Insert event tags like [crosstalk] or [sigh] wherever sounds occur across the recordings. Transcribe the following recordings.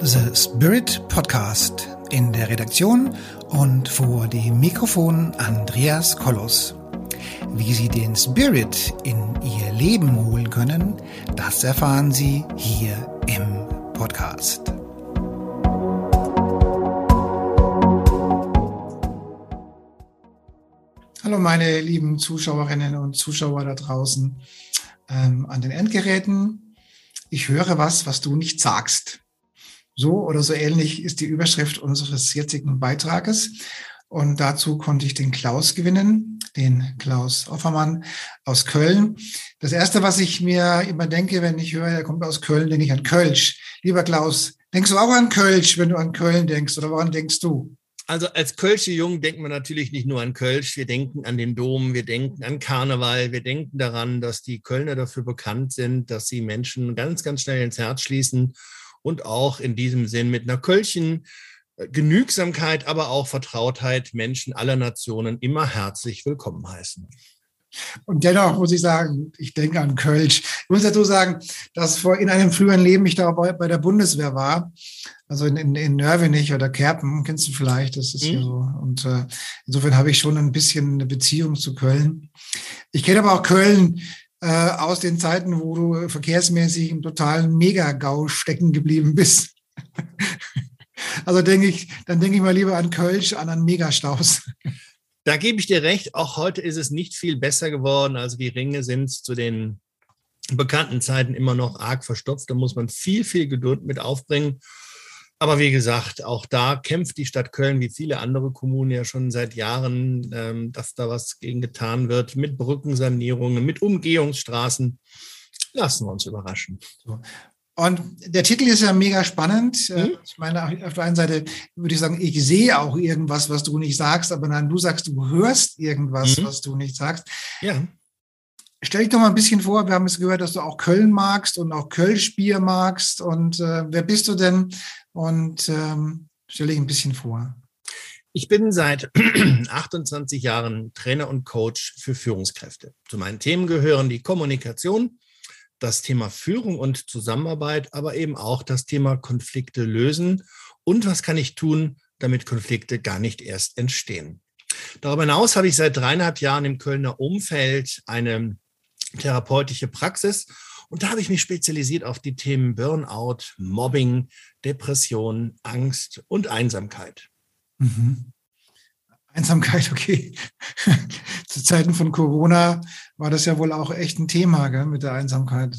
The Spirit Podcast in der Redaktion und vor dem Mikrofon Andreas Kollos. Wie Sie den Spirit in Ihr Leben holen können, das erfahren Sie hier im Podcast. Hallo meine lieben Zuschauerinnen und Zuschauer da draußen ähm, an den Endgeräten. Ich höre was, was du nicht sagst. So oder so ähnlich ist die Überschrift unseres jetzigen Beitrages. Und dazu konnte ich den Klaus gewinnen, den Klaus Offermann aus Köln. Das erste, was ich mir immer denke, wenn ich höre, er kommt aus Köln, denke ich an Kölsch. Lieber Klaus, denkst du auch an Kölsch, wenn du an Köln denkst oder woran denkst du? Also als Kölsche Jung denkt man natürlich nicht nur an Kölsch, wir denken an den Dom, wir denken an Karneval, wir denken daran, dass die Kölner dafür bekannt sind, dass sie Menschen ganz, ganz schnell ins Herz schließen und auch in diesem Sinn mit einer Kölchen äh, Genügsamkeit, aber auch Vertrautheit Menschen aller Nationen immer herzlich willkommen heißen. Und dennoch muss ich sagen, ich denke an Kölsch. Ich muss dazu sagen, dass vor in einem früheren Leben ich da bei, bei der Bundeswehr war, also in, in, in Nörvenich oder Kerpen, kennst du vielleicht, das ist mhm. hier so. Und äh, insofern habe ich schon ein bisschen eine Beziehung zu Köln. Ich kenne aber auch Köln äh, aus den Zeiten, wo du verkehrsmäßig im totalen Megagau stecken geblieben bist. [laughs] also denke ich, dann denke ich mal lieber an Kölsch, an einen Megastaus. Da gebe ich dir recht, auch heute ist es nicht viel besser geworden. Also die Ringe sind zu den bekannten Zeiten immer noch arg verstopft. Da muss man viel, viel Geduld mit aufbringen. Aber wie gesagt, auch da kämpft die Stadt Köln wie viele andere Kommunen ja schon seit Jahren, ähm, dass da was gegen getan wird mit Brückensanierungen, mit Umgehungsstraßen. Lassen wir uns überraschen. Und der Titel ist ja mega spannend. Mhm. Ich meine, auf der einen Seite würde ich sagen, ich sehe auch irgendwas, was du nicht sagst, aber nein, du sagst, du hörst irgendwas, mhm. was du nicht sagst. Ja. Stell dich doch mal ein bisschen vor, wir haben es gehört, dass du auch Köln magst und auch Kölschbier magst. Und äh, wer bist du denn? Und ähm, stell dich ein bisschen vor. Ich bin seit [clears throat] 28 Jahren Trainer und Coach für Führungskräfte. Zu meinen Themen gehören die Kommunikation, das Thema Führung und Zusammenarbeit, aber eben auch das Thema Konflikte lösen und was kann ich tun, damit Konflikte gar nicht erst entstehen. Darüber hinaus habe ich seit dreieinhalb Jahren im Kölner Umfeld eine therapeutische Praxis und da habe ich mich spezialisiert auf die Themen Burnout, Mobbing, Depression, Angst und Einsamkeit. Mhm. Einsamkeit, [laughs] okay. Zu Zeiten von Corona war das ja wohl auch echt ein Thema gell, mit der Einsamkeit.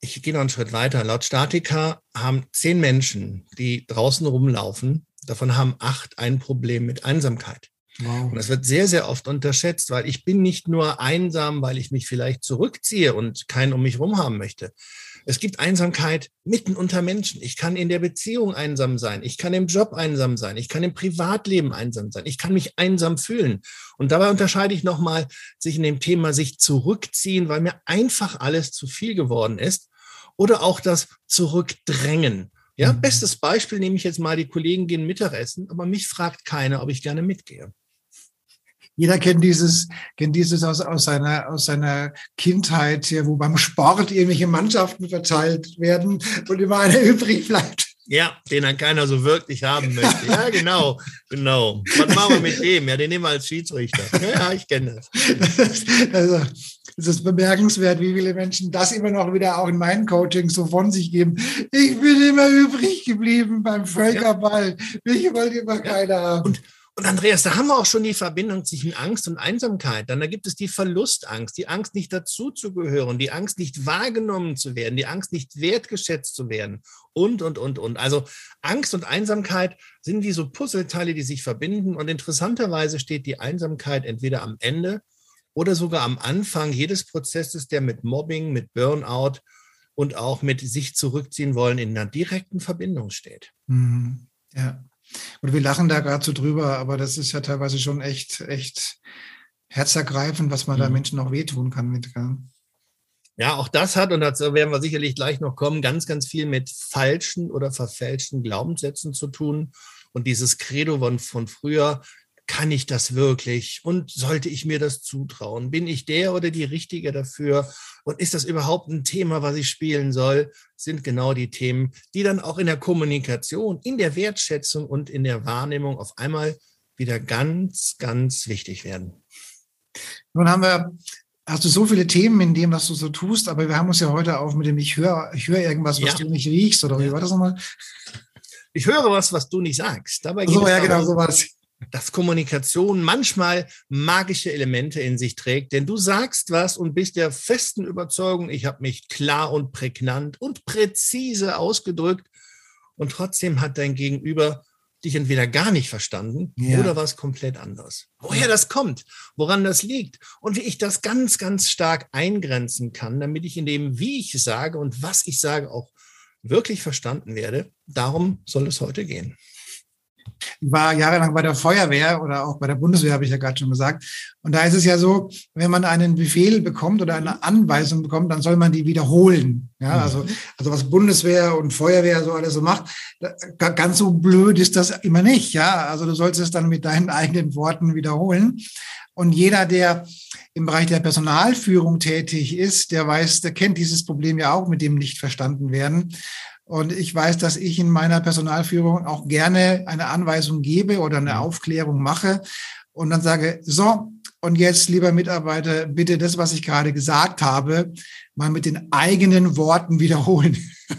Ich gehe noch einen Schritt weiter. Laut Statika haben zehn Menschen, die draußen rumlaufen, davon haben acht ein Problem mit Einsamkeit. Wow. Und das wird sehr, sehr oft unterschätzt, weil ich bin nicht nur einsam, weil ich mich vielleicht zurückziehe und keinen um mich herum haben möchte. Es gibt Einsamkeit mitten unter Menschen. Ich kann in der Beziehung einsam sein. Ich kann im Job einsam sein. Ich kann im Privatleben einsam sein. Ich kann mich einsam fühlen. Und dabei unterscheide ich nochmal sich in dem Thema sich zurückziehen, weil mir einfach alles zu viel geworden ist. Oder auch das Zurückdrängen. Ja, mhm. bestes Beispiel nehme ich jetzt mal, die Kollegen gehen Mittagessen, aber mich fragt keiner, ob ich gerne mitgehe. Jeder kennt dieses, kennt dieses aus, aus, seiner, aus seiner Kindheit, wo beim Sport irgendwelche Mannschaften verteilt werden und immer einer [laughs] übrig bleibt. Ja, den dann keiner so wirklich haben möchte. Ja, genau, genau. Was machen wir mit dem? Ja, den nehmen wir als Schiedsrichter. Ja, ich kenne das. [laughs] Also, es ist bemerkenswert, wie viele Menschen das immer noch wieder auch in meinen Coachings so von sich geben. Ich bin immer übrig geblieben beim Völkerball. Mich wollte immer keiner haben. Und und Andreas, da haben wir auch schon die Verbindung zwischen Angst und Einsamkeit. Dann da gibt es die Verlustangst, die Angst, nicht dazuzugehören, die Angst, nicht wahrgenommen zu werden, die Angst, nicht wertgeschätzt zu werden und, und, und, und. Also Angst und Einsamkeit sind wie so Puzzleteile, die sich verbinden. Und interessanterweise steht die Einsamkeit entweder am Ende oder sogar am Anfang jedes Prozesses, der mit Mobbing, mit Burnout und auch mit sich zurückziehen wollen in einer direkten Verbindung steht. Mhm. Ja. Und wir lachen da gerade so drüber, aber das ist ja teilweise schon echt, echt herzergreifend, was man mhm. da Menschen noch wehtun kann mit. Gell? Ja, auch das hat, und dazu werden wir sicherlich gleich noch kommen, ganz, ganz viel mit falschen oder verfälschten Glaubenssätzen zu tun. Und dieses Credo von, von früher, kann ich das wirklich und sollte ich mir das zutrauen? Bin ich der oder die Richtige dafür? Und ist das überhaupt ein Thema, was ich spielen soll? Sind genau die Themen, die dann auch in der Kommunikation, in der Wertschätzung und in der Wahrnehmung auf einmal wieder ganz, ganz wichtig werden. Nun haben wir hast du so viele Themen in dem, was du so tust, aber wir haben uns ja heute auch mit dem Ich höre ich höre irgendwas, was ja. du nicht riechst, oder wie war das nochmal? Ich höre was, was du nicht sagst. Dabei so, ja, genau, sowas. Dass Kommunikation manchmal magische Elemente in sich trägt, denn du sagst was und bist der festen Überzeugung, ich habe mich klar und prägnant und präzise ausgedrückt und trotzdem hat dein Gegenüber dich entweder gar nicht verstanden ja. oder was komplett anderes. Woher das kommt, woran das liegt und wie ich das ganz, ganz stark eingrenzen kann, damit ich in dem, wie ich sage und was ich sage, auch wirklich verstanden werde. Darum soll es heute gehen war jahrelang bei der Feuerwehr oder auch bei der Bundeswehr, habe ich ja gerade schon gesagt. Und da ist es ja so, wenn man einen Befehl bekommt oder eine Anweisung bekommt, dann soll man die wiederholen. Ja, mhm. also, also was Bundeswehr und Feuerwehr so alles so macht, ganz so blöd ist das immer nicht. Ja, also du sollst es dann mit deinen [laughs] eigenen Worten wiederholen. Und jeder, der im Bereich der Personalführung tätig ist, der weiß, der kennt dieses Problem ja auch mit dem nicht verstanden werden. Und ich weiß, dass ich in meiner Personalführung auch gerne eine Anweisung gebe oder eine mhm. Aufklärung mache und dann sage, so, und jetzt, lieber Mitarbeiter, bitte das, was ich gerade gesagt habe, mal mit den eigenen Worten wiederholen. [laughs]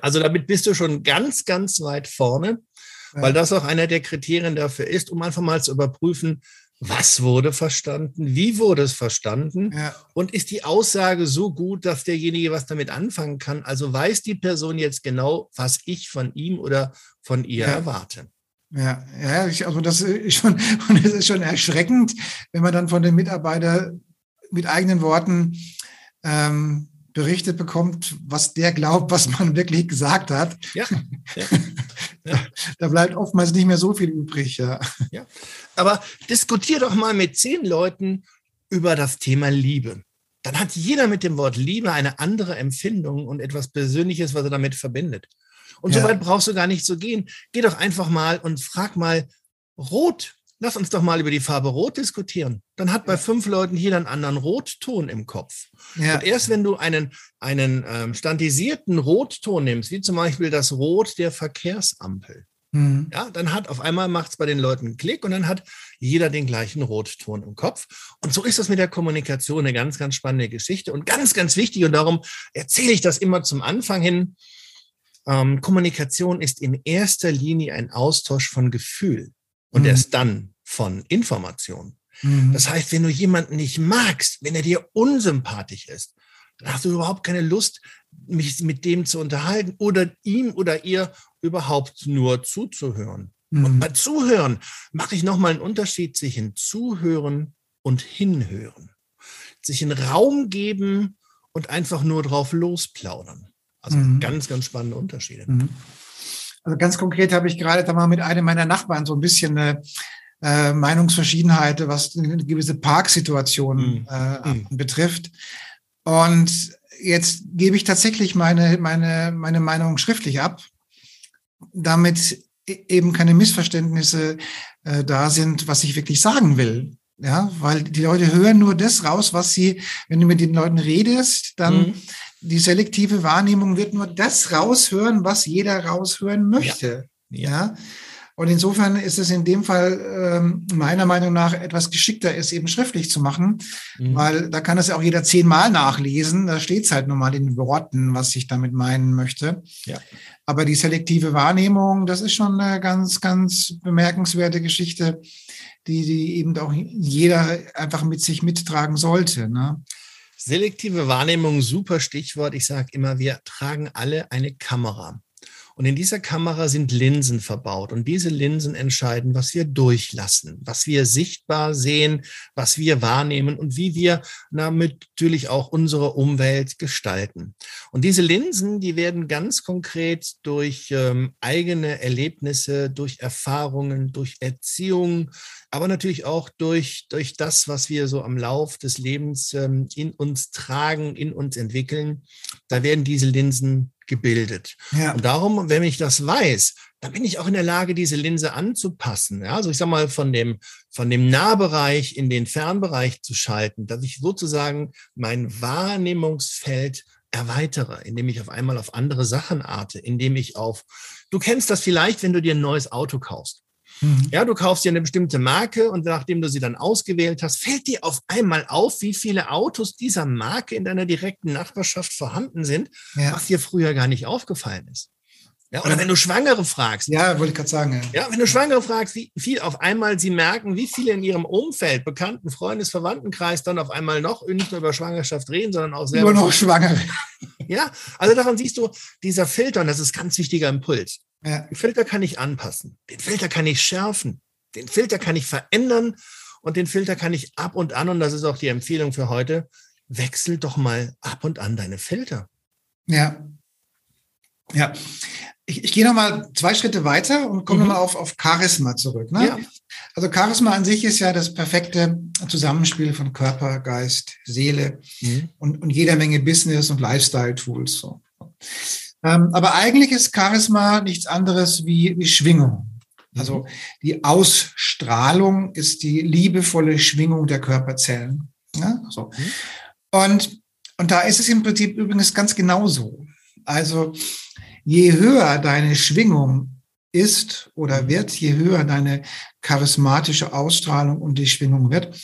Also damit bist du schon ganz, ganz weit vorne, weil das auch einer der Kriterien dafür ist, um einfach mal zu überprüfen, was wurde verstanden, wie wurde es verstanden ja. und ist die Aussage so gut, dass derjenige was damit anfangen kann. Also weiß die Person jetzt genau, was ich von ihm oder von ihr ja. erwarte. Ja, ja, also das ist schon, [laughs] und es ist schon erschreckend, wenn man dann von den Mitarbeitern mit eigenen Worten ähm, berichtet bekommt, was der glaubt, was man [laughs] wirklich gesagt hat. Ja. ja. [laughs] Da bleibt oftmals nicht mehr so viel übrig. Ja. ja. Aber diskutier doch mal mit zehn Leuten über das Thema Liebe. Dann hat jeder mit dem Wort Liebe eine andere Empfindung und etwas Persönliches, was er damit verbindet. Und ja. so weit brauchst du gar nicht zu gehen. Geh doch einfach mal und frag mal, rot lass uns doch mal über die Farbe Rot diskutieren. Dann hat bei fünf Leuten jeder einen anderen Rotton im Kopf. Ja. Und erst wenn du einen, einen ähm, standardisierten Rotton nimmst, wie zum Beispiel das Rot der Verkehrsampel, mhm. ja, dann hat auf einmal macht es bei den Leuten einen Klick und dann hat jeder den gleichen Rotton im Kopf. Und so ist das mit der Kommunikation eine ganz, ganz spannende Geschichte und ganz, ganz wichtig. Und darum erzähle ich das immer zum Anfang hin. Ähm, Kommunikation ist in erster Linie ein Austausch von Gefühl und mhm. erst dann von Informationen. Mhm. Das heißt, wenn du jemanden nicht magst, wenn er dir unsympathisch ist, dann hast du überhaupt keine Lust, mich mit dem zu unterhalten oder ihm oder ihr überhaupt nur zuzuhören. Mhm. Und bei Zuhören mache ich nochmal einen Unterschied zwischen Zuhören und Hinhören. Sich einen Raum geben und einfach nur drauf losplaudern. Also mhm. ganz, ganz spannende Unterschiede. Mhm. Also ganz konkret habe ich gerade da mal mit einem meiner Nachbarn so ein bisschen eine äh, Meinungsverschiedenheit, was eine gewisse Parksituation mhm. äh, mhm. betrifft. Und jetzt gebe ich tatsächlich meine, meine, meine Meinung schriftlich ab, damit e-, eben keine Missverständnisse äh, da sind, was ich wirklich sagen will. Ja, weil die Leute hören nur das raus, was sie, wenn du mit den Leuten redest, dann mhm die selektive Wahrnehmung wird nur das raushören, was jeder raushören möchte. Ja. ja? Und insofern ist es in dem Fall ähm, meiner Meinung nach etwas geschickter, es eben schriftlich zu machen, mhm. weil da kann es ja auch jeder zehnmal nachlesen. Da steht es halt nur mal in Worten, was ich damit meinen möchte. Ja. Aber die selektive Wahrnehmung, das ist schon eine ganz, ganz bemerkenswerte Geschichte, die, die eben auch jeder einfach mit sich mittragen sollte. Ne? Selektive Wahrnehmung, super Stichwort. Ich sage immer, wir tragen alle eine Kamera. Und in dieser Kamera sind Linsen verbaut. Und diese Linsen entscheiden, was wir durchlassen, was wir sichtbar sehen, was wir wahrnehmen und wie wir natürlich auch unsere Umwelt gestalten. Und diese Linsen, die werden ganz konkret durch ähm, eigene Erlebnisse, durch Erfahrungen, durch Erziehung, aber natürlich auch durch, durch das, was wir so am Lauf des Lebens ähm, in uns tragen, in uns entwickeln. Da werden diese Linsen gebildet. Ja. Und darum, wenn ich das weiß, dann bin ich auch in der Lage, diese Linse anzupassen. Ja, also ich sage mal, von dem, von dem Nahbereich in den Fernbereich zu schalten, dass ich sozusagen mein Wahrnehmungsfeld erweitere, indem ich auf einmal auf andere Sachen arte, indem ich auf, du kennst das vielleicht, wenn du dir ein neues Auto kaufst. Mhm. Ja, du kaufst dir eine bestimmte Marke und nachdem du sie dann ausgewählt hast, fällt dir auf einmal auf, wie viele Autos dieser Marke in deiner direkten Nachbarschaft vorhanden sind, ja. was dir früher gar nicht aufgefallen ist. Ja, oder wenn du Schwangere fragst. Ja, wollte ich gerade sagen. Ja. ja, wenn du Schwangere fragst, wie viel auf einmal sie merken, wie viele in ihrem Umfeld, Bekannten, Freundes, Verwandtenkreis dann auf einmal noch nicht nur über Schwangerschaft reden, sondern auch selber. Nur noch Schwangere. [laughs] Ja, also daran siehst du, dieser Filter, und das ist ganz wichtiger Impuls. Ja. Den Filter kann ich anpassen. Den Filter kann ich schärfen. Den Filter kann ich verändern. Und den Filter kann ich ab und an, und das ist auch die Empfehlung für heute, wechsel doch mal ab und an deine Filter. Ja. Ja. Ich, ich gehe noch mal zwei Schritte weiter und komme mhm. nochmal auf, auf Charisma zurück. Ne? Ja. Also Charisma an sich ist ja das perfekte Zusammenspiel von Körper, Geist, Seele mhm. und, und jeder Menge Business- und Lifestyle-Tools. So. Ähm, aber eigentlich ist Charisma nichts anderes wie, wie Schwingung. Also mhm. die Ausstrahlung ist die liebevolle Schwingung der Körperzellen. Ja, so. Mhm. Und, und da ist es im Prinzip übrigens ganz genauso. Also je höher deine Schwingung ist oder mhm. wird, je höher deine charismatische Ausstrahlung und die Schwingung wird,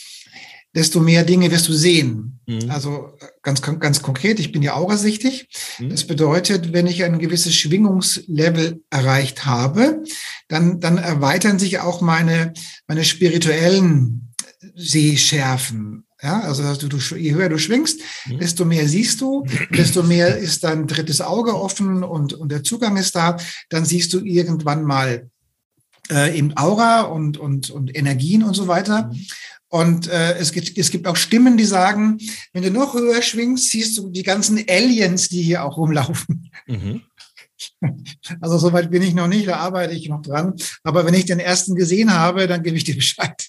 desto mehr Dinge wirst du sehen. Mhm. Also ganz, ganz konkret, ich bin ja aurasichtig. Mhm. Das bedeutet, wenn ich ein gewisses Schwingungslevel erreicht habe, dann, dann erweitern sich auch meine, meine spirituellen Sehschärfen. Ja, also du, je höher du schwingst, mhm. desto mehr siehst du, desto mehr ist dein drittes Auge offen und, und der Zugang ist da. Dann siehst du irgendwann mal äh, eben Aura und, und, und Energien und so weiter. Mhm. Und äh, es, gibt, es gibt auch Stimmen, die sagen, wenn du noch höher schwingst, siehst du die ganzen Aliens, die hier auch rumlaufen. Mhm. [laughs] Also soweit bin ich noch nicht, da arbeite ich noch dran. Aber wenn ich den ersten gesehen habe, dann gebe ich dir Bescheid.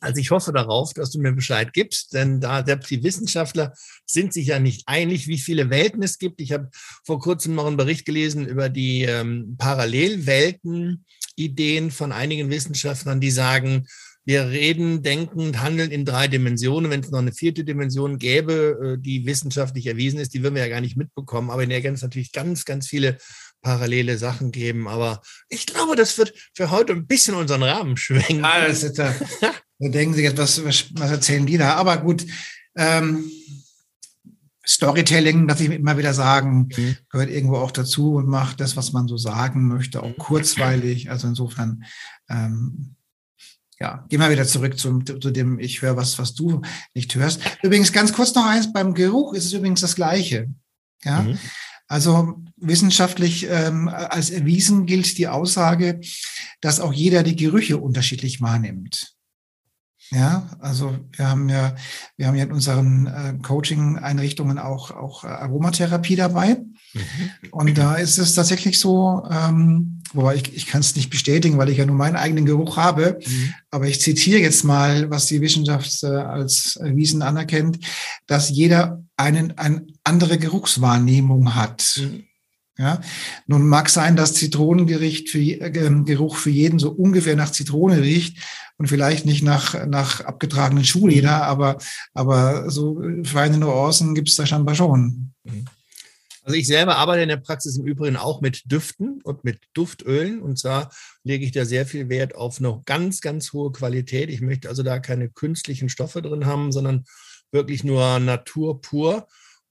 Also ich hoffe darauf, dass du mir Bescheid gibst, denn da selbst die Wissenschaftler sind sich ja nicht einig, wie viele Welten es gibt. Ich habe vor kurzem noch einen Bericht gelesen über die ähm, Parallelwelten-Ideen von einigen Wissenschaftlern, die sagen, wir reden, denken und handeln in drei Dimensionen. Wenn es noch eine vierte Dimension gäbe, äh, die wissenschaftlich erwiesen ist, die würden wir ja gar nicht mitbekommen. Aber in der es natürlich ganz, ganz viele parallele Sachen geben. Aber ich glaube, das wird für heute ein bisschen unseren Rahmen schwenken. Ja, das ist, da, [laughs] da denken Sie jetzt, was, was, erzählen die da? Aber gut, ähm, Storytelling, dass ich immer wieder sagen, mhm. gehört irgendwo auch dazu und macht das, was man so sagen möchte, auch kurzweilig. Also insofern ähm, ja, geh mal wieder zurück zum, zu dem, ich höre was, was du nicht hörst. Übrigens, ganz kurz noch eins, beim Geruch ist es übrigens das Gleiche. Ja, mhm. also wissenschaftlich ähm, als erwiesen gilt die Aussage, dass auch jeder die Gerüche unterschiedlich wahrnimmt. Ja, also wir haben ja, wir haben ja in unseren äh, Coaching-Einrichtungen auch, auch Aromatherapie dabei. Mhm. Und da ist es tatsächlich so, ähm, wobei ich, ich kann es nicht bestätigen, weil ich ja nur meinen eigenen Geruch habe, mhm. aber ich zitiere jetzt mal, was die Wissenschaft äh, als erwiesen anerkennt, dass jeder einen, eine andere Geruchswahrnehmung hat. Mhm. Ja, nun mag sein, dass Zitronengericht für, äh, Geruch für jeden so ungefähr nach Zitrone riecht und vielleicht nicht nach, nach abgetragenen Schuhleder, mhm. aber, aber so feine Nuancen gibt es da scheinbar schon. Mhm. Also ich selber arbeite in der Praxis im Übrigen auch mit Düften und mit Duftölen. Und zwar lege ich da sehr viel Wert auf eine ganz, ganz hohe Qualität. Ich möchte also da keine künstlichen Stoffe drin haben, sondern wirklich nur Natur pur.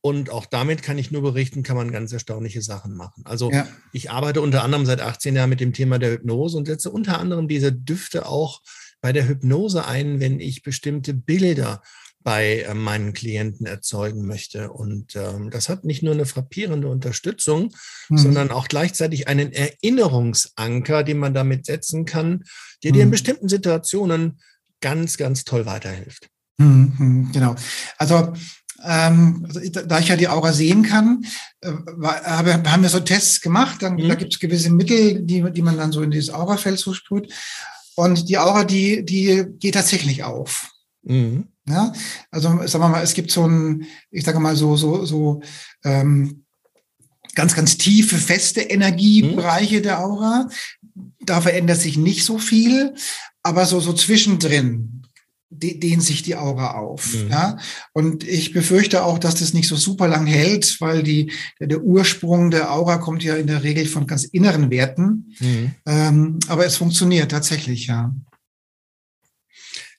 Und auch damit kann ich nur berichten, kann man ganz erstaunliche Sachen machen. Also ja. ich arbeite unter anderem seit 18 Jahren mit dem Thema der Hypnose und setze unter anderem diese Düfte auch bei der Hypnose ein, wenn ich bestimmte Bilder bei äh, meinen Klienten erzeugen möchte. Und ähm, das hat nicht nur eine frappierende Unterstützung, mhm. sondern auch gleichzeitig einen Erinnerungsanker, den man damit setzen kann, der mhm. dir in mhm. bestimmten Situationen ganz, ganz toll weiterhilft. Mhm, mhm, genau. Also ähm, also da ich ja die Aura sehen kann, äh, habe, haben wir so Tests gemacht. Dann, mhm. Da gibt es gewisse Mittel, die, die man dann so in dieses Aurafeld so sprüht. Und die Aura, die, die geht tatsächlich auf. Mhm. Ja, also sagen wir mal, es gibt so ein, ich sage mal so, so, so, ähm, ganz, ganz tiefe, feste Energiebereiche mhm. der Aura. Da verändert sich nicht so viel, aber so, so zwischendrin dehnt sich die Aura auf. Mhm. Ja? Und ich befürchte auch, dass das nicht so super lang hält, weil die, der, der Ursprung der Aura kommt ja in der Regel von ganz inneren Werten. Mhm. Ähm, aber es funktioniert tatsächlich, ja.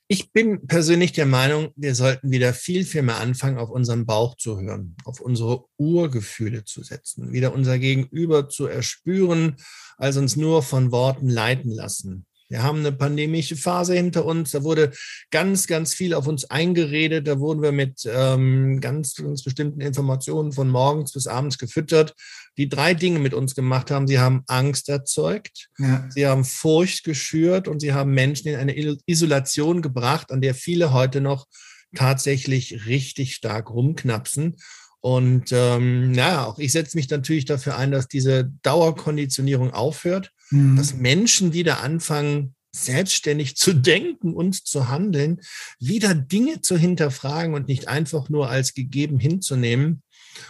Ich bin persönlich der Meinung, wir sollten wieder viel, viel mehr anfangen, auf unseren Bauch zu hören, auf unsere Urgefühle zu setzen, wieder unser Gegenüber zu erspüren, als uns nur von Worten leiten lassen. Wir haben eine pandemische Phase hinter uns. Da wurde ganz, ganz viel auf uns eingeredet. Da wurden wir mit ähm, ganz, ganz bestimmten Informationen von morgens bis abends gefüttert, die drei Dinge mit uns gemacht haben. Sie haben Angst erzeugt, ja. sie haben Furcht geschürt und sie haben Menschen in eine Isolation gebracht, an der viele heute noch tatsächlich richtig stark rumknapsen. Und ähm, ja, auch ich setze mich natürlich dafür ein, dass diese Dauerkonditionierung aufhört mhm. dass Menschen wieder anfangen, selbstständig zu denken und zu handeln, wieder Dinge zu hinterfragen und nicht einfach nur als gegeben hinzunehmen.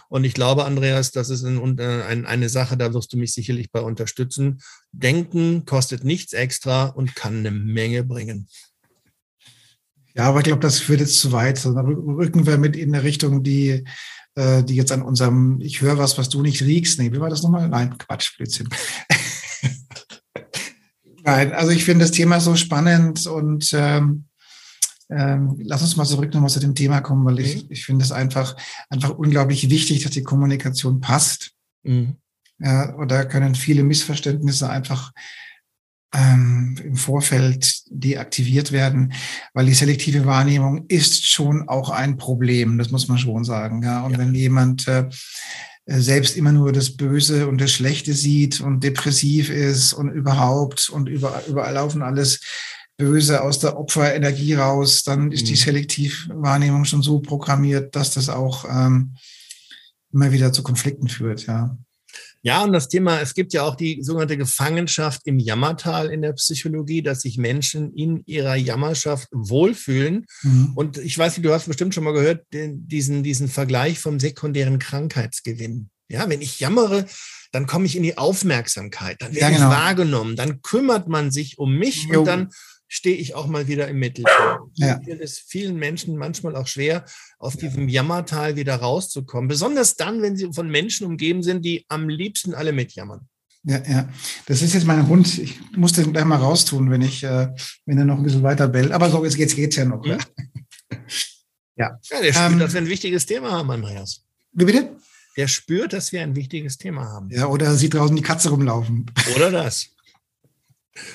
Und ich glaube, Andreas, das ist ein, ein, eine Sache, da wirst du mich sicherlich bei unterstützen. Denken kostet nichts extra und kann eine Menge bringen. Ja, aber ich glaube, das führt jetzt zu weit. Da rücken wir mit in eine Richtung, die, äh, die jetzt an unserem, ich höre was, was du nicht riechst. Nee, wie war das nochmal? Nein, Quatsch, Blödsinn. Nein, also ich finde das Thema so spannend und ähm, ähm, lass uns mal zurück nochmal zu dem Thema kommen, weil ich, mhm. ich finde es einfach, einfach unglaublich wichtig, dass die Kommunikation passt. Mhm. Ja, und da können viele Missverständnisse einfach ähm, im Vorfeld deaktiviert werden, weil die selektive Wahrnehmung ist schon auch ein Problem, das muss man schon sagen. Ja, und ja. wenn jemand äh, selbst immer nur das Böse und das Schlechte sieht und depressiv ist und überhaupt und überall, überall laufen alles Böse aus der Opferenergie raus, dann ist mhm. die Selektivwahrnehmung schon so programmiert, dass das auch ähm, immer wieder zu Konflikten führt, ja. Ja, und das Thema, es gibt ja auch die sogenannte Gefangenschaft im Jammertal in der Psychologie, dass sich Menschen in ihrer Jammerschaft wohlfühlen. Mhm. Und ich weiß nicht, du hast bestimmt schon mal gehört, den, diesen, diesen Vergleich vom sekundären Krankheitsgewinn. Ja, wenn ich jammere, dann komme ich in die Aufmerksamkeit, dann werde ja, genau. ich wahrgenommen, dann kümmert man sich um mich jo. und dann stehe ich auch mal wieder im Mittelpunkt. Ja. Es ist vielen Menschen manchmal auch schwer, aus diesem Jammertal wieder rauszukommen. Besonders dann, wenn sie von Menschen umgeben sind, die am liebsten alle mitjammern. Ja, ja. Das ist jetzt mein Hund. Ich muss den gleich mal raustun, wenn ich, äh, wenn er noch ein bisschen weiter bellt. Aber so, jetzt geht's, geht's ja noch. Hm? [laughs] Ja. ja. der spürt, ähm, dass wir ein wichtiges Thema haben, Andreas. Wie bitte? Der spürt, dass wir ein wichtiges Thema haben. Ja, oder sieht draußen die Katze rumlaufen. Oder das.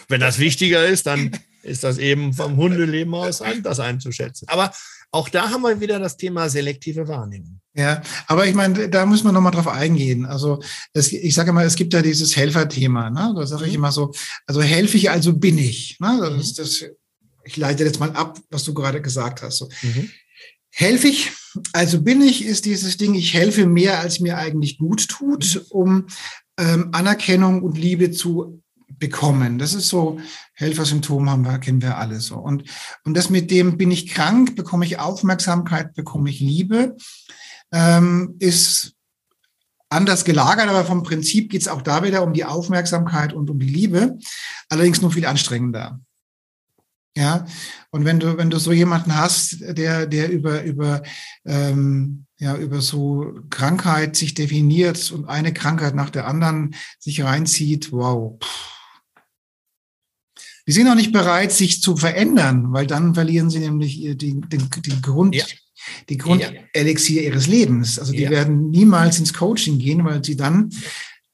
Wenn das wichtiger ist, dann [laughs] ist das eben vom Hundeleben aus anders einzuschätzen. Aber auch da haben wir wieder das Thema selektive Wahrnehmung. Ja, aber ich meine, da muss man nochmal drauf eingehen. Also es, ich sage mal, es gibt ja dieses Helferthema. Ne? Da sage ich mhm. immer so, also helfe ich, also bin ich. Ne? Das mhm. ist das, ich leite jetzt mal ab, was du gerade gesagt hast. So. Mhm. Helfe ich, also bin ich, ist dieses Ding, ich helfe mehr, als mir eigentlich gut tut, mhm. um ähm, Anerkennung und Liebe zu bekommen. Das ist so, Helfersymptom haben wir, kennen wir alle so. Und, und das mit dem, bin ich krank, bekomme ich Aufmerksamkeit, bekomme ich Liebe, ähm, ist anders gelagert, aber vom Prinzip geht es auch da wieder um die Aufmerksamkeit und um die Liebe, allerdings nur viel anstrengender. Ja, und wenn du, wenn du so jemanden hast, der, der über, über, ähm, ja, über so Krankheit sich definiert und eine Krankheit nach der anderen sich reinzieht, wow, pff, die sind auch nicht bereit, sich zu verändern, weil dann verlieren sie nämlich den, den, den Grund, ja. die Grundelixier ja. ihres Lebens. Also die ja. werden niemals ins Coaching gehen, weil sie dann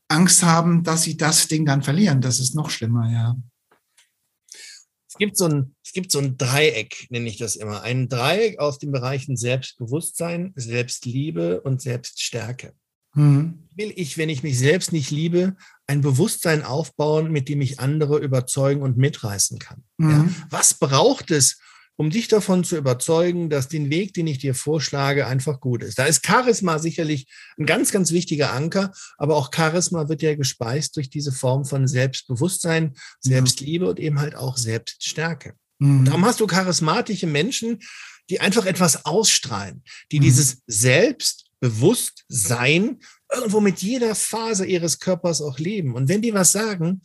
Angst haben, dass sie das Ding dann verlieren. Das ist noch schlimmer, ja. Es gibt so ein, es gibt so ein Dreieck, nenne ich das immer. Ein Dreieck aus den Bereichen Selbstbewusstsein, Selbstliebe und Selbststärke. Mhm. Will ich, wenn ich mich selbst nicht liebe, ein Bewusstsein aufbauen, mit dem ich andere überzeugen und mitreißen kann? Mhm. Ja? Was braucht es, um dich davon zu überzeugen, dass den Weg, den ich dir vorschlage, einfach gut ist. Da ist Charisma sicherlich ein ganz, ganz wichtiger Anker, aber auch Charisma wird ja gespeist durch diese Form von Selbstbewusstsein, Selbstliebe und eben halt auch Selbststärke. Mhm. Darum hast du charismatische Menschen, die einfach etwas ausstrahlen, die mhm. dieses Selbst Bewusstsein irgendwo mit jeder Phase ihres Körpers auch leben. Und wenn die was sagen,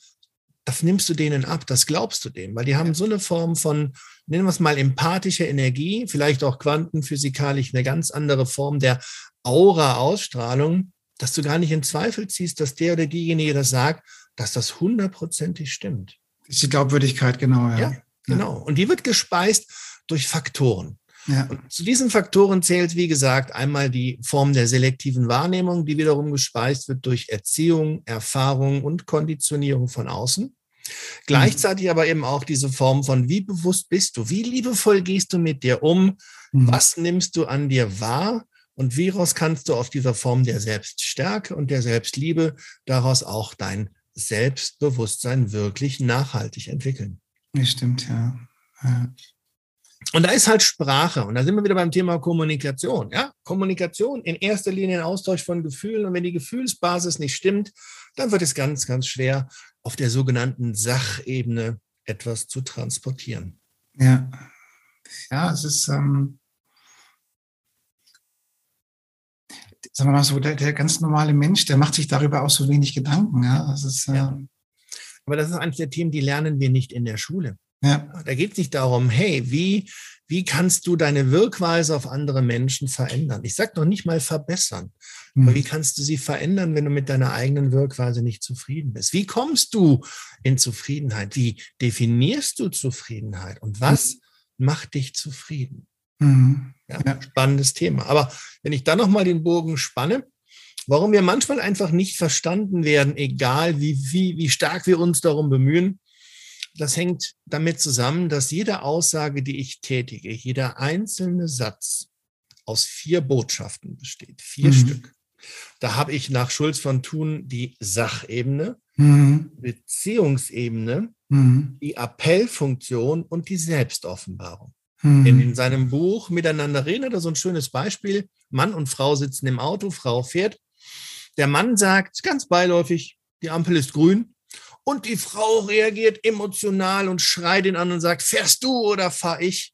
das nimmst du denen ab, das glaubst du denen, weil die haben so eine Form von, nennen wir es mal, empathischer Energie, vielleicht auch quantenphysikalisch eine ganz andere Form der Aura-Ausstrahlung, dass du gar nicht in Zweifel ziehst, dass der oder diejenige das sagt, dass das hundertprozentig stimmt. Ist die Glaubwürdigkeit, genau, ja. Ja, genau. Und die wird gespeist durch Faktoren. Ja. Zu diesen Faktoren zählt, wie gesagt, einmal die Form der selektiven Wahrnehmung, die wiederum gespeist wird durch Erziehung, Erfahrung und Konditionierung von außen. Gleichzeitig aber eben auch diese Form von, wie bewusst bist du, wie liebevoll gehst du mit dir um, mhm. was nimmst du an dir wahr und wie raus kannst du auf dieser Form der Selbststärke und der Selbstliebe daraus auch dein Selbstbewusstsein wirklich nachhaltig entwickeln. Das stimmt, ja. ja. Und da ist halt Sprache. Und da sind wir wieder beim Thema Kommunikation. Ja? Kommunikation in erster Linie ein Austausch von Gefühlen. Und wenn die Gefühlsbasis nicht stimmt, dann wird es ganz, ganz schwer, auf der sogenannten Sachebene etwas zu transportieren. Ja. Ja, es ist, ähm, sagen wir mal so, der, der, ganz normale Mensch, der macht sich darüber auch so wenig Gedanken. Ja, das ist, äh, ja. Aber das ist eines der Themen, die lernen wir nicht in der Schule. Ja. Da geht es nicht darum, hey, wie, wie kannst du deine Wirkweise auf andere Menschen verändern? Ich sage noch nicht mal verbessern, mhm. aber wie kannst du sie verändern, wenn du mit deiner eigenen Wirkweise nicht zufrieden bist? Wie kommst du in Zufriedenheit? Wie definierst du Zufriedenheit? Und was mhm. macht dich zufrieden? Mhm. Ja, ja. Spannendes Thema. Aber wenn ich dann nochmal den Bogen spanne, warum wir manchmal einfach nicht verstanden werden, egal wie, wie, wie stark wir uns darum bemühen, das hängt damit zusammen, dass jede Aussage, die ich tätige, jeder einzelne Satz aus vier Botschaften besteht, vier mhm. Stück. Da habe ich nach Schulz von Thun die Sachebene, mhm. Beziehungsebene, mhm. die Appellfunktion und die Selbstoffenbarung. Mhm. In, in seinem Buch Miteinander reden hat er so ein schönes Beispiel. Mann und Frau sitzen im Auto, Frau fährt. Der Mann sagt ganz beiläufig, die Ampel ist grün. Und die Frau reagiert emotional und schreit ihn an und sagt, fährst du oder fahr ich?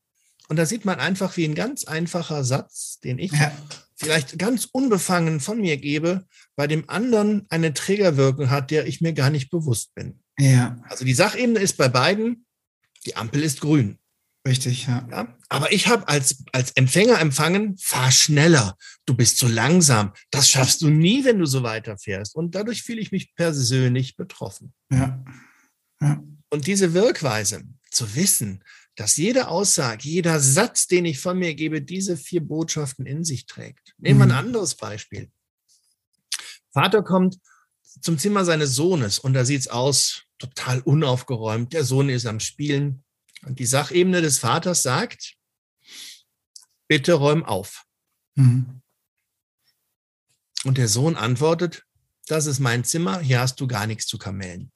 Und da sieht man einfach, wie ein ganz einfacher Satz, den ich ja. vielleicht ganz unbefangen von mir gebe, bei dem anderen eine Trägerwirkung hat, der ich mir gar nicht bewusst bin. Ja. Also die Sachebene ist bei beiden, die Ampel ist grün. Richtig, ja. ja? Aber ich habe als, als Empfänger empfangen, fahr schneller, du bist zu langsam, das schaffst du nie, wenn du so weiterfährst. Und dadurch fühle ich mich persönlich betroffen. Ja. ja. Und diese Wirkweise, zu wissen, dass jede Aussage, jeder Satz, den ich von mir gebe, diese vier Botschaften in sich trägt. Nehmen wir ein mhm. anderes Beispiel. Vater kommt zum Zimmer seines Sohnes und da sieht es aus, total unaufgeräumt. Der Sohn ist am Spielen. Und die Sachebene des Vaters sagt, bitte räum auf. Mhm. Und der Sohn antwortet, das ist mein Zimmer, hier hast du gar nichts zu kamellen.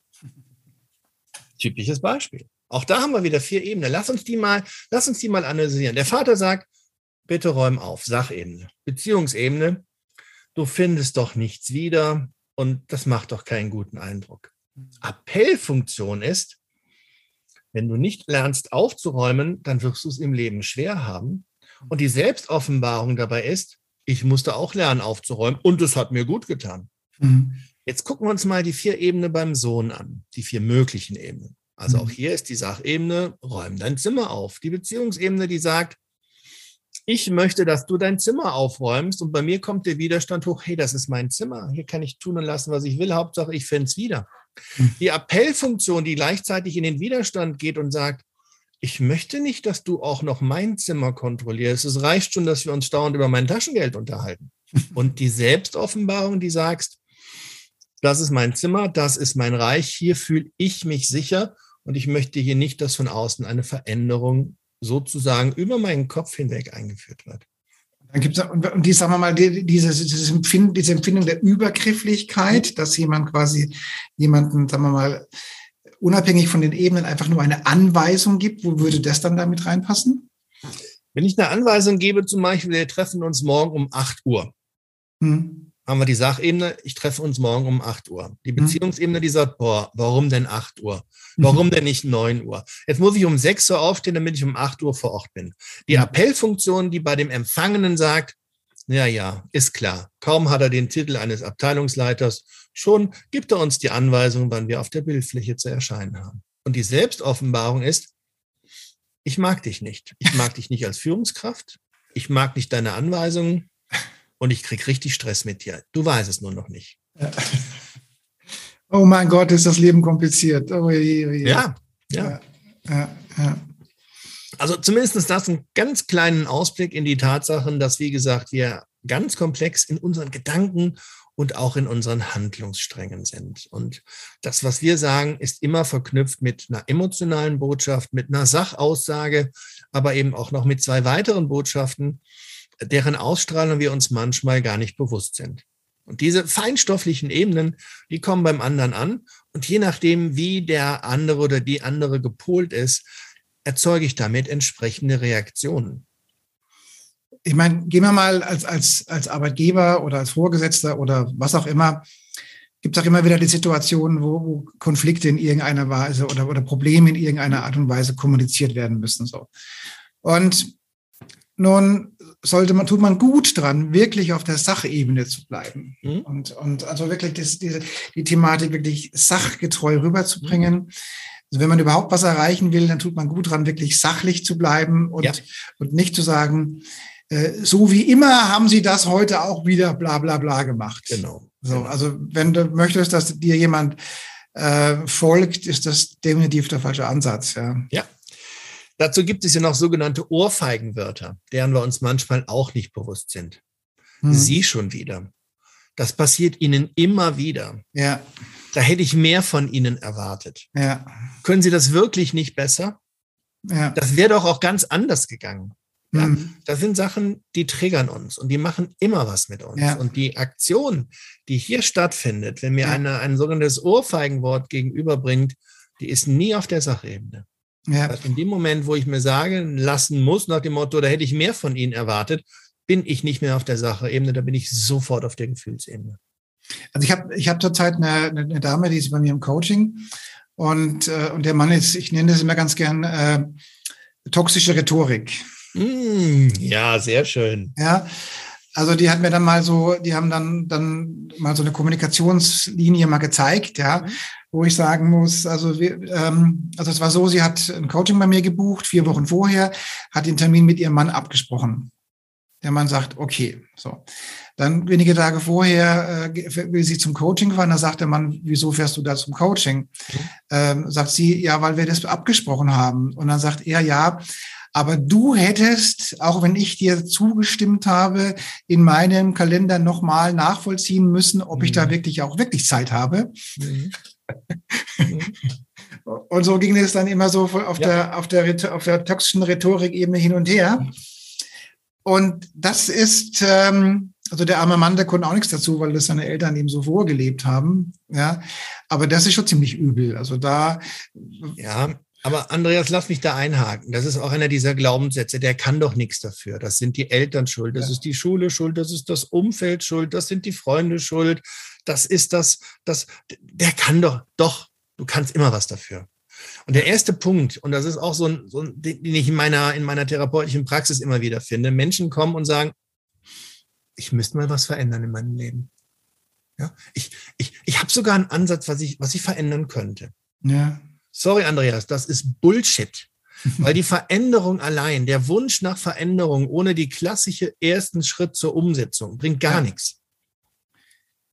Typisches Beispiel. Auch da haben wir wieder vier Ebenen. Lass uns die mal, lass uns die mal analysieren. Der Vater sagt, bitte räum auf, Sachebene. Beziehungsebene, du findest doch nichts wieder und das macht doch keinen guten Eindruck. Mhm. Appellfunktion ist, wenn du nicht lernst aufzuräumen, dann wirst du es im Leben schwer haben. Und die Selbstoffenbarung dabei ist, ich musste auch lernen aufzuräumen und es hat mir gut getan. Mhm. Jetzt gucken wir uns mal die vier Ebenen beim Sohn an, die vier möglichen Ebenen. Also mhm. auch hier ist die Sachebene, räum dein Zimmer auf. Die Beziehungsebene, die sagt, ich möchte, dass du dein Zimmer aufräumst und bei mir kommt der Widerstand hoch, hey, das ist mein Zimmer, hier kann ich tun und lassen, was ich will, Hauptsache ich finde es wieder. Hm. Die Appellfunktion, die gleichzeitig in den Widerstand geht und sagt, ich möchte nicht, dass du auch noch mein Zimmer kontrollierst. Es reicht schon, dass wir uns dauernd über mein Taschengeld unterhalten. [laughs] Und die Selbstoffenbarung, die sagst, das ist mein Zimmer, das ist mein Reich, hier fühle ich mich sicher und ich möchte hier nicht, dass von außen eine Veränderung sozusagen über meinen Kopf hinweg eingeführt wird. Dann gibt es, und die, sagen wir mal, die, dieses, dieses Empfinden, diese Empfindung der Übergrifflichkeit, dass jemand quasi jemanden, sagen wir mal, unabhängig von den Ebenen einfach nur eine Anweisung gibt, wo würde das dann damit reinpassen? Wenn ich eine Anweisung gebe, zum Beispiel, wir treffen uns morgen um 8 Uhr. Hm haben wir die Sachebene, ich treffe uns morgen um 8 Uhr. Die mhm. Beziehungsebene, die sagt, boah, warum denn 8 Uhr? Warum denn nicht 9 Uhr? Jetzt muss ich um 6 Uhr aufstehen, damit ich um 8 Uhr vor Ort bin. Die Appellfunktion, die bei dem Empfangenen sagt, Ja, ja, ist klar. Kaum hat er den Titel eines Abteilungsleiters, schon gibt er uns die Anweisung, wann wir auf der Bildfläche zu erscheinen haben. Und die Selbstoffenbarung ist, ich mag dich nicht. Ich mag dich nicht als Führungskraft. Ich mag nicht deine Anweisungen und ich krieg richtig Stress mit dir. Du weißt es nur noch nicht. Ja. [laughs] Oh mein Gott, ist das Leben kompliziert. Oh je, je. Ja, ja. ja, ja. Also zumindest ist das ein ganz kleinen Ausblick in die Tatsachen, dass, wie gesagt, wir ganz komplex in unseren Gedanken und auch in unseren Handlungssträngen sind. Und das, was wir sagen, ist immer verknüpft mit einer emotionalen Botschaft, mit einer Sachaussage, aber eben auch noch mit zwei weiteren Botschaften, deren Ausstrahlung wir uns manchmal gar nicht bewusst sind. Und diese feinstofflichen Ebenen, die kommen beim anderen an. Und je nachdem, wie der andere oder die andere gepolt ist, erzeuge ich damit entsprechende Reaktionen. Ich meine, gehen wir mal als, als, als Arbeitgeber oder als Vorgesetzter oder was auch immer, gibt es auch immer wieder die Situationen, wo, wo Konflikte in irgendeiner Weise oder, oder Probleme in irgendeiner Art und Weise kommuniziert werden müssen. So. Und nun sollte man, tut man gut dran, wirklich auf der Sachebene zu bleiben. Mhm. Und, und also wirklich das, diese, die Thematik wirklich sachgetreu rüberzubringen. Mhm. Also wenn man überhaupt was erreichen will, dann tut man gut dran, wirklich sachlich zu bleiben und, ja. und nicht zu sagen, äh, so wie immer haben sie das heute auch wieder bla bla bla gemacht. Genau. So, genau. also wenn du möchtest, dass dir jemand äh, folgt, ist das definitiv der falsche Ansatz. Ja. ja. Dazu gibt es ja noch sogenannte Ohrfeigenwörter, deren wir uns manchmal auch nicht bewusst sind. Hm. Sie schon wieder. Das passiert Ihnen immer wieder. Ja. Da hätte ich mehr von Ihnen erwartet. Ja. Können Sie das wirklich nicht besser? Ja. Das wäre doch auch ganz anders gegangen. Ja, mhm. Das sind Sachen, die triggern uns und die machen immer was mit uns. Ja. Und die Aktion, die hier stattfindet, wenn mir ja. eine, ein sogenanntes Ohrfeigenwort gegenüberbringt, die ist nie auf der Sachebene. Ja. Also in dem Moment, wo ich mir sagen lassen muss, nach dem Motto, da hätte ich mehr von Ihnen erwartet, bin ich nicht mehr auf der Sachebene, da bin ich sofort auf der Gefühlsebene. Also ich habe ich hab zurzeit eine, eine Dame, die ist bei mir im Coaching und, äh, und der Mann ist, ich nenne das immer ganz gern äh, toxische Rhetorik. Mm, ja, sehr schön. Ja, also die hat mir dann mal so, die haben dann dann mal so eine Kommunikationslinie mal gezeigt, ja, mhm. Wo ich sagen muss, also wir, ähm, also es war so, sie hat ein Coaching bei mir gebucht vier Wochen vorher, hat den Termin mit ihrem Mann abgesprochen. Der Mann sagt, okay, so. Dann wenige Tage vorher äh, will sie zum Coaching fahren. Da sagt der Mann, wieso fährst du da zum Coaching? Mhm. Ähm, sagt sie, ja, weil wir das abgesprochen haben. Und dann sagt er, ja, aber du hättest, auch wenn ich dir zugestimmt habe, in meinem Kalender nochmal nachvollziehen müssen, ob mhm. ich da mhm. wirklich auch wirklich Zeit habe. Mhm. Und so ging es dann immer so auf ja. der, auf der, auf der toxischen Rhetorik-Ebene hin und her. Und das ist, ähm, also der arme Mann, der konnte auch nichts dazu, weil das seine Eltern ihm so vorgelebt haben. Ja, aber das ist schon ziemlich übel. Also da. Ja, aber Andreas, lass mich da einhaken. Das ist auch einer dieser Glaubenssätze, der kann doch nichts dafür. Das sind die Eltern schuld, das ja. ist die Schule schuld, das ist das Umfeld schuld, das sind die Freunde schuld, das ist das, das, der kann doch, doch, du kannst immer was dafür. Und der erste Punkt, und das ist auch so ein, so ein den ich in meiner, in meiner therapeutischen Praxis immer wieder finde, Menschen kommen und sagen, ich müsste mal was verändern in meinem Leben. Ja, ich, ich, ich habe sogar einen Ansatz, was ich, was ich verändern könnte. Ja. Sorry, Andreas, das ist Bullshit. [laughs] Weil die Veränderung allein, der Wunsch nach Veränderung ohne die klassische ersten Schritt zur Umsetzung bringt gar ja. nichts.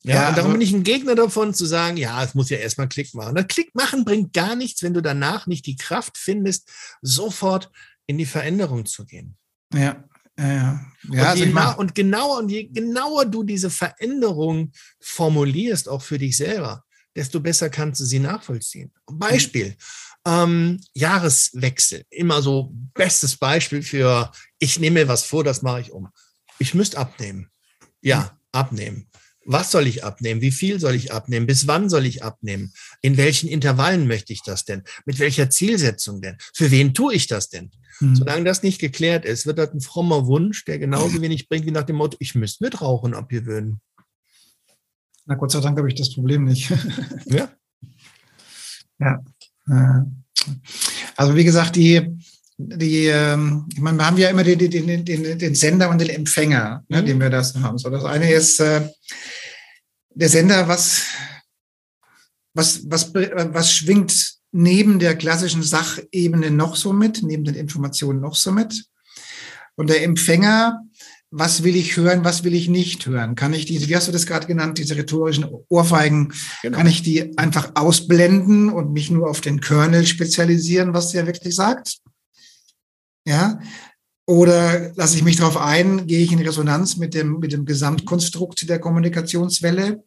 Ja, ja und darum bin ich ein Gegner davon zu sagen, ja, es muss ja erstmal Klick machen. Das Klick machen bringt gar nichts, wenn du danach nicht die Kraft findest, sofort in die Veränderung zu gehen. Ja, ja, ja. Und, also genau, und genauer und je genauer du diese Veränderung formulierst, auch für dich selber, desto besser kannst du sie nachvollziehen. Beispiel, ähm, Jahreswechsel, immer so bestes Beispiel für, ich nehme mir was vor, das mache ich um. Ich müsste abnehmen. Ja, abnehmen. Was soll ich abnehmen? Wie viel soll ich abnehmen? Bis wann soll ich abnehmen? In welchen Intervallen möchte ich das denn? Mit welcher Zielsetzung denn? Für wen tue ich das denn? Mhm. Solange das nicht geklärt ist, wird das ein frommer Wunsch, der genauso wenig bringt wie nach dem Motto, ich müsste mit Rauchen abgewöhnen. Na, Gott sei Dank habe ich das Problem nicht. [laughs] ja. Ja. Also wie gesagt, die, die, ähm, ich meine, wir haben ja immer den, den, den, den Sender und den Empfänger, ne, mhm. den wir das haben. So, das eine ist äh, der Sender, was, was, was, was schwingt neben der klassischen Sachebene noch so mit, neben den Informationen noch so mit. Und der Empfänger, was will ich hören, was will ich nicht hören? Kann ich diese, wie hast du das gerade genannt, diese rhetorischen Ohrfeigen, genau. kann ich die einfach ausblenden und mich nur auf den Kernel spezialisieren, was der wirklich sagt? Ja. Oder lasse ich mich darauf ein, gehe ich in Resonanz mit dem, mit dem Gesamtkonstrukt der Kommunikationswelle?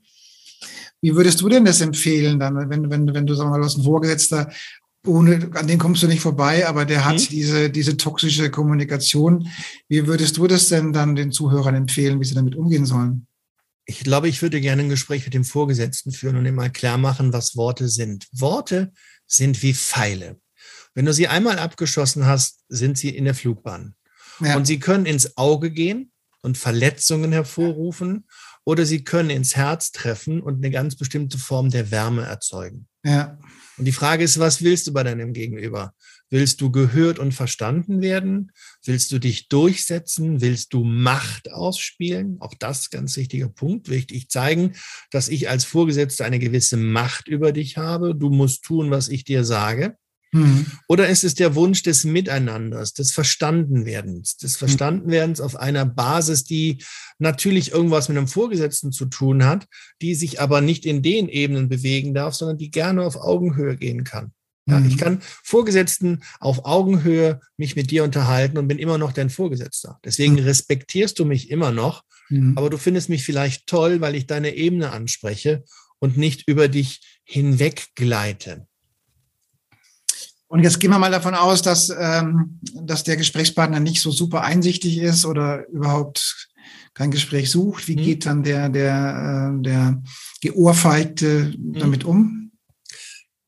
Wie würdest du denn das empfehlen, dann, wenn, wenn, wenn du, sagen wir mal, was ein Vorgesetzter, ohne, an den kommst du nicht vorbei, aber der hat mhm. diese, diese toxische Kommunikation. Wie würdest du das denn dann den Zuhörern empfehlen, wie sie damit umgehen sollen? Ich glaube, ich würde gerne ein Gespräch mit dem Vorgesetzten führen und ihm mal klar machen, was Worte sind. Worte sind wie Pfeile. Wenn du sie einmal abgeschossen hast, sind sie in der Flugbahn. Ja. Und sie können ins Auge gehen und Verletzungen hervorrufen oder sie können ins Herz treffen und eine ganz bestimmte Form der Wärme erzeugen. Ja. Und die Frage ist, was willst du bei deinem Gegenüber? Willst du gehört und verstanden werden? Willst du dich durchsetzen? Willst du Macht ausspielen? Auch das ganz wichtiger Punkt. Wichtig zeigen, dass ich als Vorgesetzter eine gewisse Macht über dich habe. Du musst tun, was ich dir sage. Mhm. Oder ist es der Wunsch des Miteinanders, des Verstandenwerdens, des mhm. Verstandenwerdens auf einer Basis, die natürlich irgendwas mit einem Vorgesetzten zu tun hat, die sich aber nicht in den Ebenen bewegen darf, sondern die gerne auf Augenhöhe gehen kann. Ja, mhm. Ich kann Vorgesetzten auf Augenhöhe mich mit dir unterhalten und bin immer noch dein Vorgesetzter. Deswegen mhm. respektierst du mich immer noch, mhm. aber du findest mich vielleicht toll, weil ich deine Ebene anspreche und nicht über dich hinweggleite. Und jetzt gehen wir mal davon aus, dass, ähm, dass der Gesprächspartner nicht so super einsichtig ist oder überhaupt kein Gespräch sucht. Wie mhm. geht dann der, der, äh, der Geohrfeigte mhm. damit um?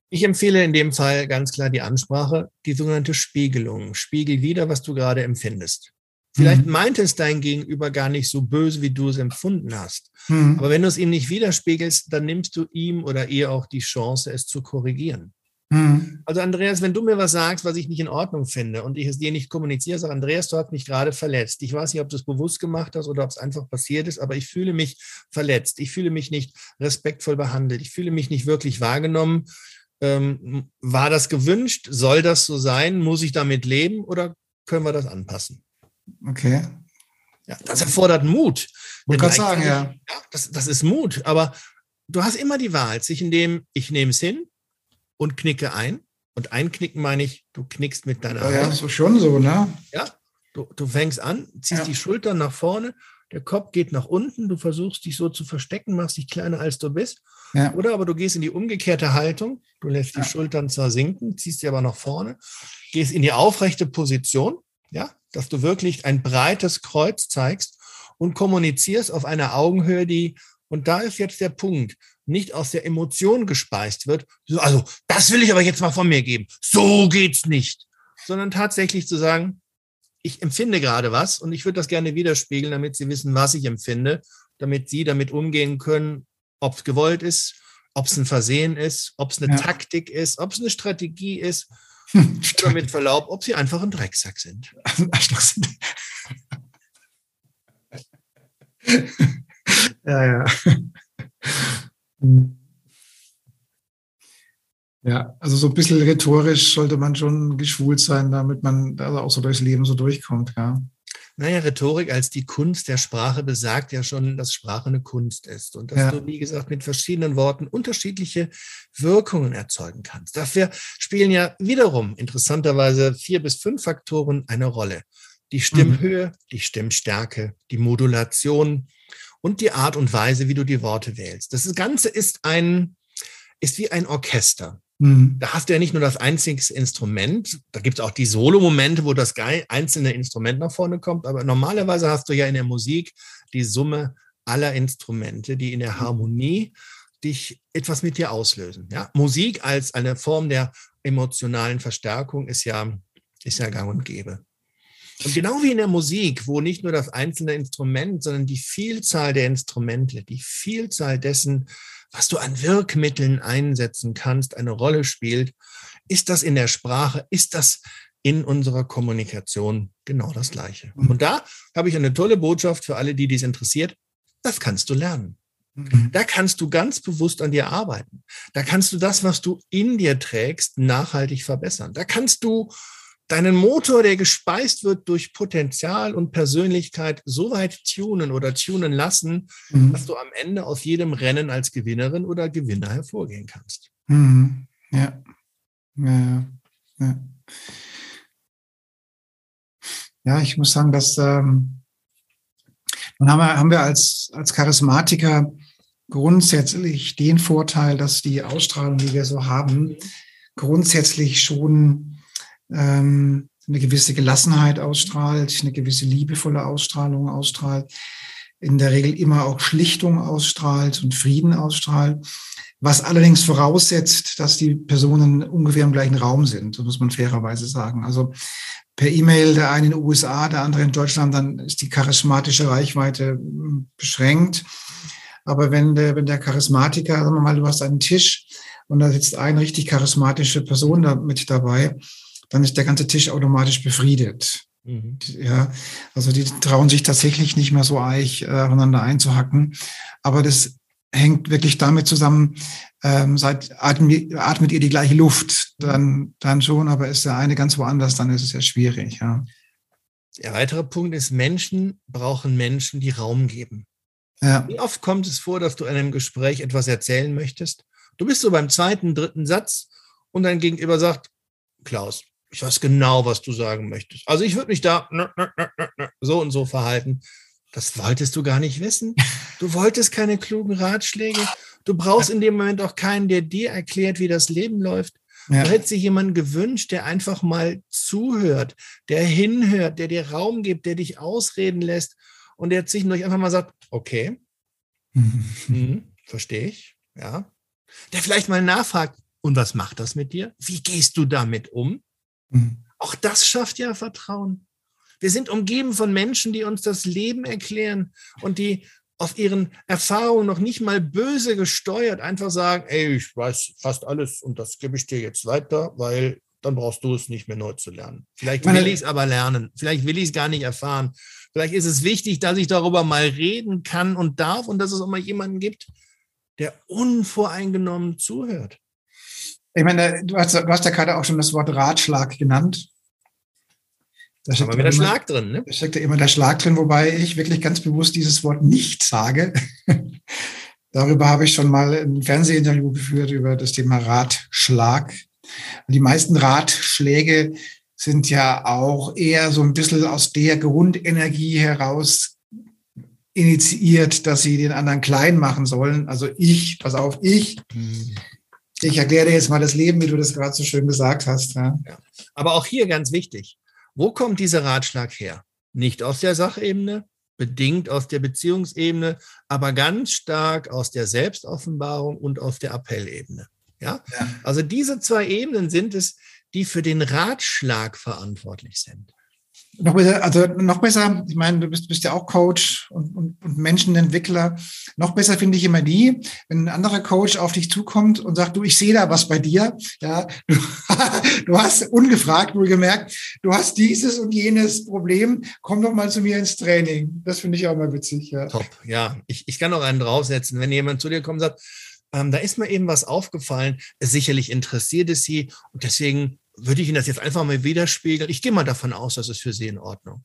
Ich empfehle in dem Fall ganz klar die Ansprache, die sogenannte Spiegelung. Spiegel wieder, was du gerade empfindest. Vielleicht mhm. meint es dein Gegenüber gar nicht so böse, wie du es empfunden hast. Mhm. Aber wenn du es ihm nicht widerspiegelst, dann nimmst du ihm oder ihr auch die Chance, es zu korrigieren. Mhm. Also Andreas, wenn du mir was sagst, was ich nicht in Ordnung finde und ich es dir nicht kommuniziere, sag Andreas, du hast mich gerade verletzt. Ich weiß nicht, ob du es bewusst gemacht hast oder ob es einfach passiert ist, aber ich fühle mich verletzt. Ich fühle mich nicht respektvoll behandelt. Ich fühle mich nicht wirklich wahrgenommen. Ähm, war das gewünscht? Soll das so sein? Muss ich damit leben oder können wir das anpassen? Okay. Ja, das erfordert Mut. Ich kann sagen, ja. ja das, das ist Mut, aber du hast immer die Wahl zwischen dem, ich nehme es hin und knicke ein. Und einknicken meine ich, du knickst mit deiner Hand. Ja, so schon so, ne? Ja, du, du fängst an, ziehst ja. die Schultern nach vorne, der Kopf geht nach unten, du versuchst dich so zu verstecken, machst dich kleiner als du bist. Ja. Oder aber du gehst in die umgekehrte Haltung, du lässt die ja. Schultern zwar sinken, ziehst sie aber nach vorne, gehst in die aufrechte Position, ja, dass du wirklich ein breites Kreuz zeigst und kommunizierst auf einer Augenhöhe, die, und da ist jetzt der Punkt, nicht aus der Emotion gespeist wird, also das will ich aber jetzt mal von mir geben, so geht's nicht, sondern tatsächlich zu sagen, ich empfinde gerade was und ich würde das gerne widerspiegeln, damit Sie wissen, was ich empfinde, damit Sie damit umgehen können, ob es gewollt ist, ob es ein Versehen ist, ob es eine ja. Taktik ist, ob es eine Strategie ist, hm, oder mit Verlaub, ob Sie einfach ein Drecksack sind. [laughs] ja, ja. Ja, also so ein bisschen rhetorisch sollte man schon geschult sein, damit man also auch so durchs Leben so durchkommt, ja. Naja, Rhetorik als die Kunst der Sprache besagt ja schon, dass Sprache eine Kunst ist und dass ja. du, wie gesagt, mit verschiedenen Worten unterschiedliche Wirkungen erzeugen kannst. Dafür spielen ja wiederum interessanterweise vier bis fünf Faktoren eine Rolle. Die Stimmhöhe, mhm. die Stimmstärke, die Modulation, und die Art und Weise, wie du die Worte wählst. Das Ganze ist ein, ist wie ein Orchester. Mhm. Da hast du ja nicht nur das einzige Instrument, da gibt es auch die Solo-Momente, wo das einzelne Instrument nach vorne kommt, aber normalerweise hast du ja in der Musik die Summe aller Instrumente, die in der Harmonie dich etwas mit dir auslösen. Ja? Musik als eine Form der emotionalen Verstärkung ist ja, ist ja gang und gäbe. Und genau wie in der Musik, wo nicht nur das einzelne Instrument, sondern die Vielzahl der Instrumente, die Vielzahl dessen, was du an Wirkmitteln einsetzen kannst, eine Rolle spielt, ist das in der Sprache, ist das in unserer Kommunikation genau das Gleiche. Mhm. Und da habe ich eine tolle Botschaft für alle, die dies interessiert. Das kannst du lernen. Mhm. Da kannst du ganz bewusst an dir arbeiten. Da kannst du das, was du in dir trägst, nachhaltig verbessern. Da kannst du deinen Motor, der gespeist wird durch Potenzial und Persönlichkeit, so weit tunen oder tunen lassen, mhm. dass du am Ende aus jedem Rennen als Gewinnerin oder Gewinner hervorgehen kannst. Mhm. Ja. Ja, ja. ja, ich muss sagen, dass ähm, dann haben wir, haben wir als, als Charismatiker grundsätzlich den Vorteil, dass die Ausstrahlung, die wir so haben, grundsätzlich schon ähm, eine gewisse Gelassenheit ausstrahlt, eine gewisse liebevolle Ausstrahlung ausstrahlt, in der Regel immer auch Schlichtung ausstrahlt und Frieden ausstrahlt, was allerdings voraussetzt, dass die Personen ungefähr im gleichen Raum sind, so muss man fairerweise sagen. Also per E-Mail, der eine in den USA, der andere in Deutschland, dann ist die charismatische Reichweite hm, beschränkt. Aber wenn der, wenn der Charismatiker, sagen wir mal, du hast einen Tisch und da sitzt eine richtig charismatische Person da mit dabei, dann ist der ganze Tisch automatisch befriedet. Mhm. Ja, also die trauen sich tatsächlich nicht mehr so eich äh, aufeinander einzuhacken. Aber das hängt wirklich damit zusammen, ähm, seit atmet, atmet ihr die gleiche Luft, dann, dann schon, aber ist der eine ganz woanders, dann ist es ja schwierig. Ja. Der weitere Punkt ist, Menschen brauchen Menschen, die Raum geben. Ja. Wie oft kommt es vor, dass du in einem Gespräch etwas erzählen möchtest? Du bist so beim zweiten, dritten Satz und dein Gegenüber sagt, Klaus, ich weiß genau, was du sagen möchtest. Also ich würde mich da so und so verhalten. Das wolltest du gar nicht wissen. [laughs] Du wolltest keine klugen Ratschläge. Du brauchst in dem Moment auch keinen, der dir erklärt, wie das Leben läuft. Ja. Du hättest sich jemanden gewünscht, der einfach mal zuhört, der hinhört, der dir Raum gibt, der dich ausreden lässt und der zwischendurch einfach mal sagt, okay, mhm, [laughs] verstehe ich, ja. Der vielleicht mal nachfragt, und was macht das mit dir? Wie gehst du damit um? Mhm. Auch das schafft ja Vertrauen. Wir sind umgeben von Menschen, die uns das Leben erklären und die auf ihren Erfahrungen noch nicht mal böse gesteuert einfach sagen, ey, ich weiß fast alles und das gebe ich dir jetzt weiter, weil dann brauchst du es nicht mehr neu zu lernen. Vielleicht will ich es aber lernen. Vielleicht will ich es gar nicht erfahren. Vielleicht ist es wichtig, dass ich darüber mal reden kann und darf und dass es auch mal jemanden gibt, der unvoreingenommen zuhört. Ich meine, du hast, du hast ja gerade auch schon das Wort Ratschlag genannt. Da steckt immer der Schlag drin, ne? Da steckt ja immer der Schlag drin, wobei ich wirklich ganz bewusst dieses Wort nicht sage. [laughs] Darüber habe ich schon mal ein Fernsehinterview geführt über das Thema Ratschlag. Die meisten Ratschläge sind ja auch eher so ein bisschen aus der Grundenergie heraus initiiert, dass sie den anderen klein machen sollen. Also ich, pass auf, ich. Hm. Ich erkläre dir jetzt mal das Leben, wie du das gerade so schön gesagt hast. Ja. Ja. Aber auch hier ganz wichtig. Wo kommt dieser Ratschlag her? Nicht aus der Sachebene, bedingt aus der Beziehungsebene, aber ganz stark aus der Selbstoffenbarung und aus der Appellebene. Ja? ja? Also diese zwei Ebenen sind es, die für den Ratschlag verantwortlich sind. Noch besser, also noch besser, ich meine, du bist, bist ja auch Coach und, und, und Menschenentwickler. Noch besser finde ich immer die, wenn ein anderer Coach auf dich zukommt und sagt, du, ich sehe da was bei dir. Ja, [laughs] du, du hast ungefragt wohl gemerkt, du hast dieses und jenes Problem. Komm doch mal zu mir ins Training. Das finde ich auch mal witzig. Ja. Top, ja. Ich, ich kann noch einen draufsetzen. Wenn jemand zu dir kommt und sagt, ähm, da ist mir eben was aufgefallen. Sicherlich interessiert es Sie und deswegen würde ich Ihnen das jetzt einfach mal widerspiegeln. Ich gehe mal davon aus, dass es für Sie in Ordnung.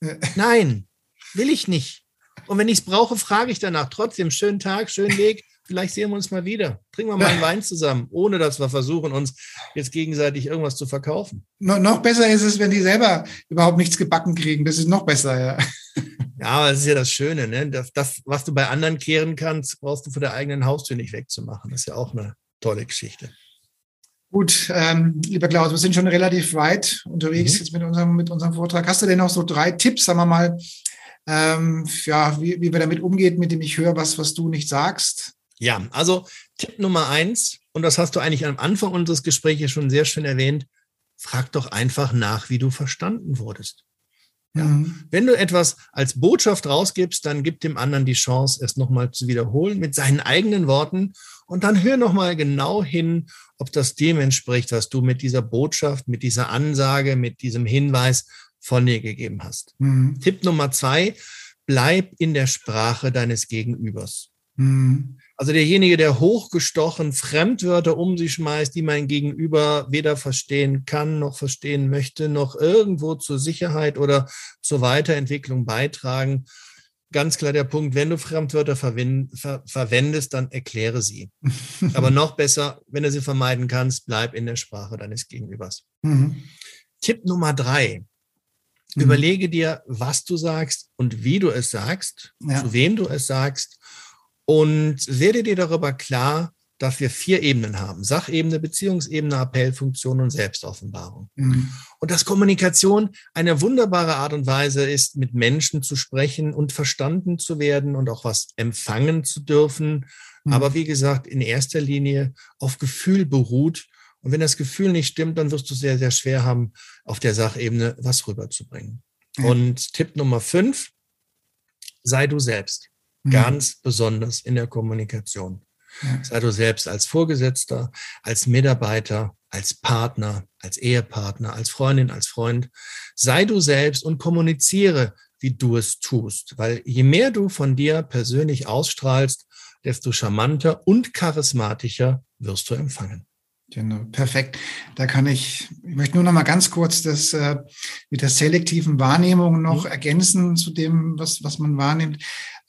[laughs] Nein, will ich nicht. Und wenn ich es brauche, frage ich danach. Trotzdem, schönen Tag, schönen Weg. Vielleicht sehen wir uns mal wieder. Trinken wir mal einen [laughs] Wein zusammen, ohne dass wir versuchen, uns jetzt gegenseitig irgendwas zu verkaufen. No, noch besser ist es, wenn die selber überhaupt nichts gebacken kriegen. Das ist noch besser, ja. [laughs] Ja, aber das ist ja das Schöne, ne? Das, das, was du bei anderen kehren kannst, brauchst du vor der eigenen Haustür nicht wegzumachen. Das ist ja auch eine tolle Geschichte. Gut, ähm, lieber Klaus, wir sind schon relativ weit unterwegs mhm. jetzt mit unserem, mit unserem Vortrag. Hast du denn noch so drei Tipps, sagen wir mal, ähm, ja, wie, wie wir damit umgehen, mit dem ich höre, was, was du nicht sagst? Ja, also Tipp Nummer eins, und das hast du eigentlich am Anfang unseres Gesprächs schon sehr schön erwähnt, frag doch einfach nach, wie du verstanden wurdest. Ja. Mhm. Wenn du etwas als Botschaft rausgibst, dann gib dem anderen die Chance, es nochmal zu wiederholen mit seinen eigenen Worten und dann hör nochmal genau hin, ob das dem entspricht, was du mit dieser Botschaft, mit dieser Ansage, mit diesem Hinweis von dir gegeben hast. Mhm. Tipp Nummer zwei, bleib in der Sprache deines Gegenübers. Mhm. Also derjenige, der hochgestochen Fremdwörter um sich schmeißt, die mein Gegenüber weder verstehen kann, noch verstehen möchte, noch irgendwo zur Sicherheit oder zur Weiterentwicklung beitragen. Ganz klar der Punkt, wenn du Fremdwörter ver verwendest, dann erkläre sie. [laughs] Aber noch besser, wenn du sie vermeiden kannst, bleib in der Sprache deines Gegenübers. Mhm. Tipp Nummer drei. Mhm. Überlege dir, was du sagst und wie du es sagst, ja. zu wem du es sagst und werde dir darüber klar, dass wir vier Ebenen haben. Sachebene, Beziehungsebene, Appellfunktion und Selbstoffenbarung. Mhm. Und dass Kommunikation eine wunderbare Art und Weise ist, mit Menschen zu sprechen und verstanden zu werden und auch was empfangen zu dürfen. Mhm. Aber wie gesagt, in erster Linie auf Gefühl beruht. Und wenn das Gefühl nicht stimmt, dann wirst du sehr, sehr schwer haben, auf der Sachebene was rüberzubringen. Mhm. Und Tipp Nummer fünf, sei du selbst. Mhm. Ganz besonders in der Kommunikation. Ja. Sei du selbst als Vorgesetzter, als Mitarbeiter, als Partner, als Ehepartner, als Freundin, als Freund. Sei du selbst und kommuniziere, wie du es tust. Weil je mehr du von dir persönlich ausstrahlst, desto charmanter und charismatischer wirst du empfangen. Genau, perfekt. Da kann ich, ich möchte nur noch mal ganz kurz das äh, mit der selektiven Wahrnehmung noch mhm. ergänzen zu dem, was, was man wahrnimmt.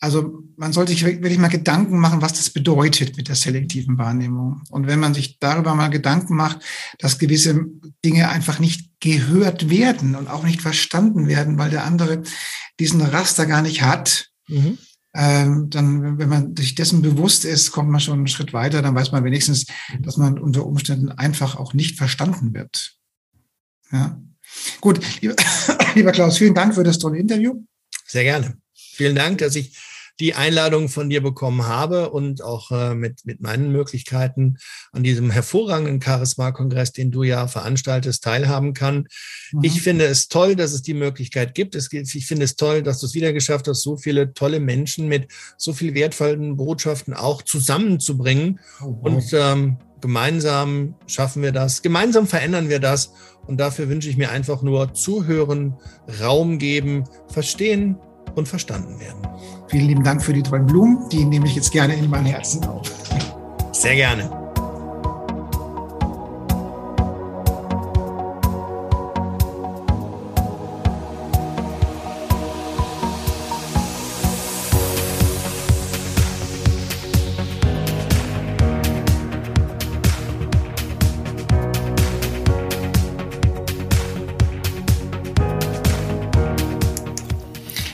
Also man sollte sich wirklich mal Gedanken machen, was das bedeutet mit der selektiven Wahrnehmung. Und wenn man sich darüber mal Gedanken macht, dass gewisse Dinge einfach nicht gehört werden und auch nicht verstanden werden, weil der andere diesen Raster gar nicht hat, mhm. ähm, dann, wenn man sich dessen bewusst ist, kommt man schon einen Schritt weiter, dann weiß man wenigstens, dass man unter Umständen einfach auch nicht verstanden wird. Ja. Gut, lieber, [coughs] lieber Klaus, vielen Dank für das tolle Interview. Sehr gerne. Vielen Dank, dass ich die Einladung von dir bekommen habe und auch äh, mit, mit meinen Möglichkeiten an diesem hervorragenden Charisma-Kongress, den du ja veranstaltest, teilhaben kann. Mhm. Ich finde es toll, dass es die Möglichkeit gibt. Es, ich finde es toll, dass du es wieder geschafft hast, so viele tolle Menschen mit so viel wertvollen Botschaften auch zusammenzubringen. Oh, wow. Und ähm, gemeinsam schaffen wir das, gemeinsam verändern wir das. Und dafür wünsche ich mir einfach nur zuhören, Raum geben, verstehen, und verstanden werden. Vielen lieben Dank für die tollen Blumen. Die nehme ich jetzt gerne in mein Herzen auf. Sehr gerne.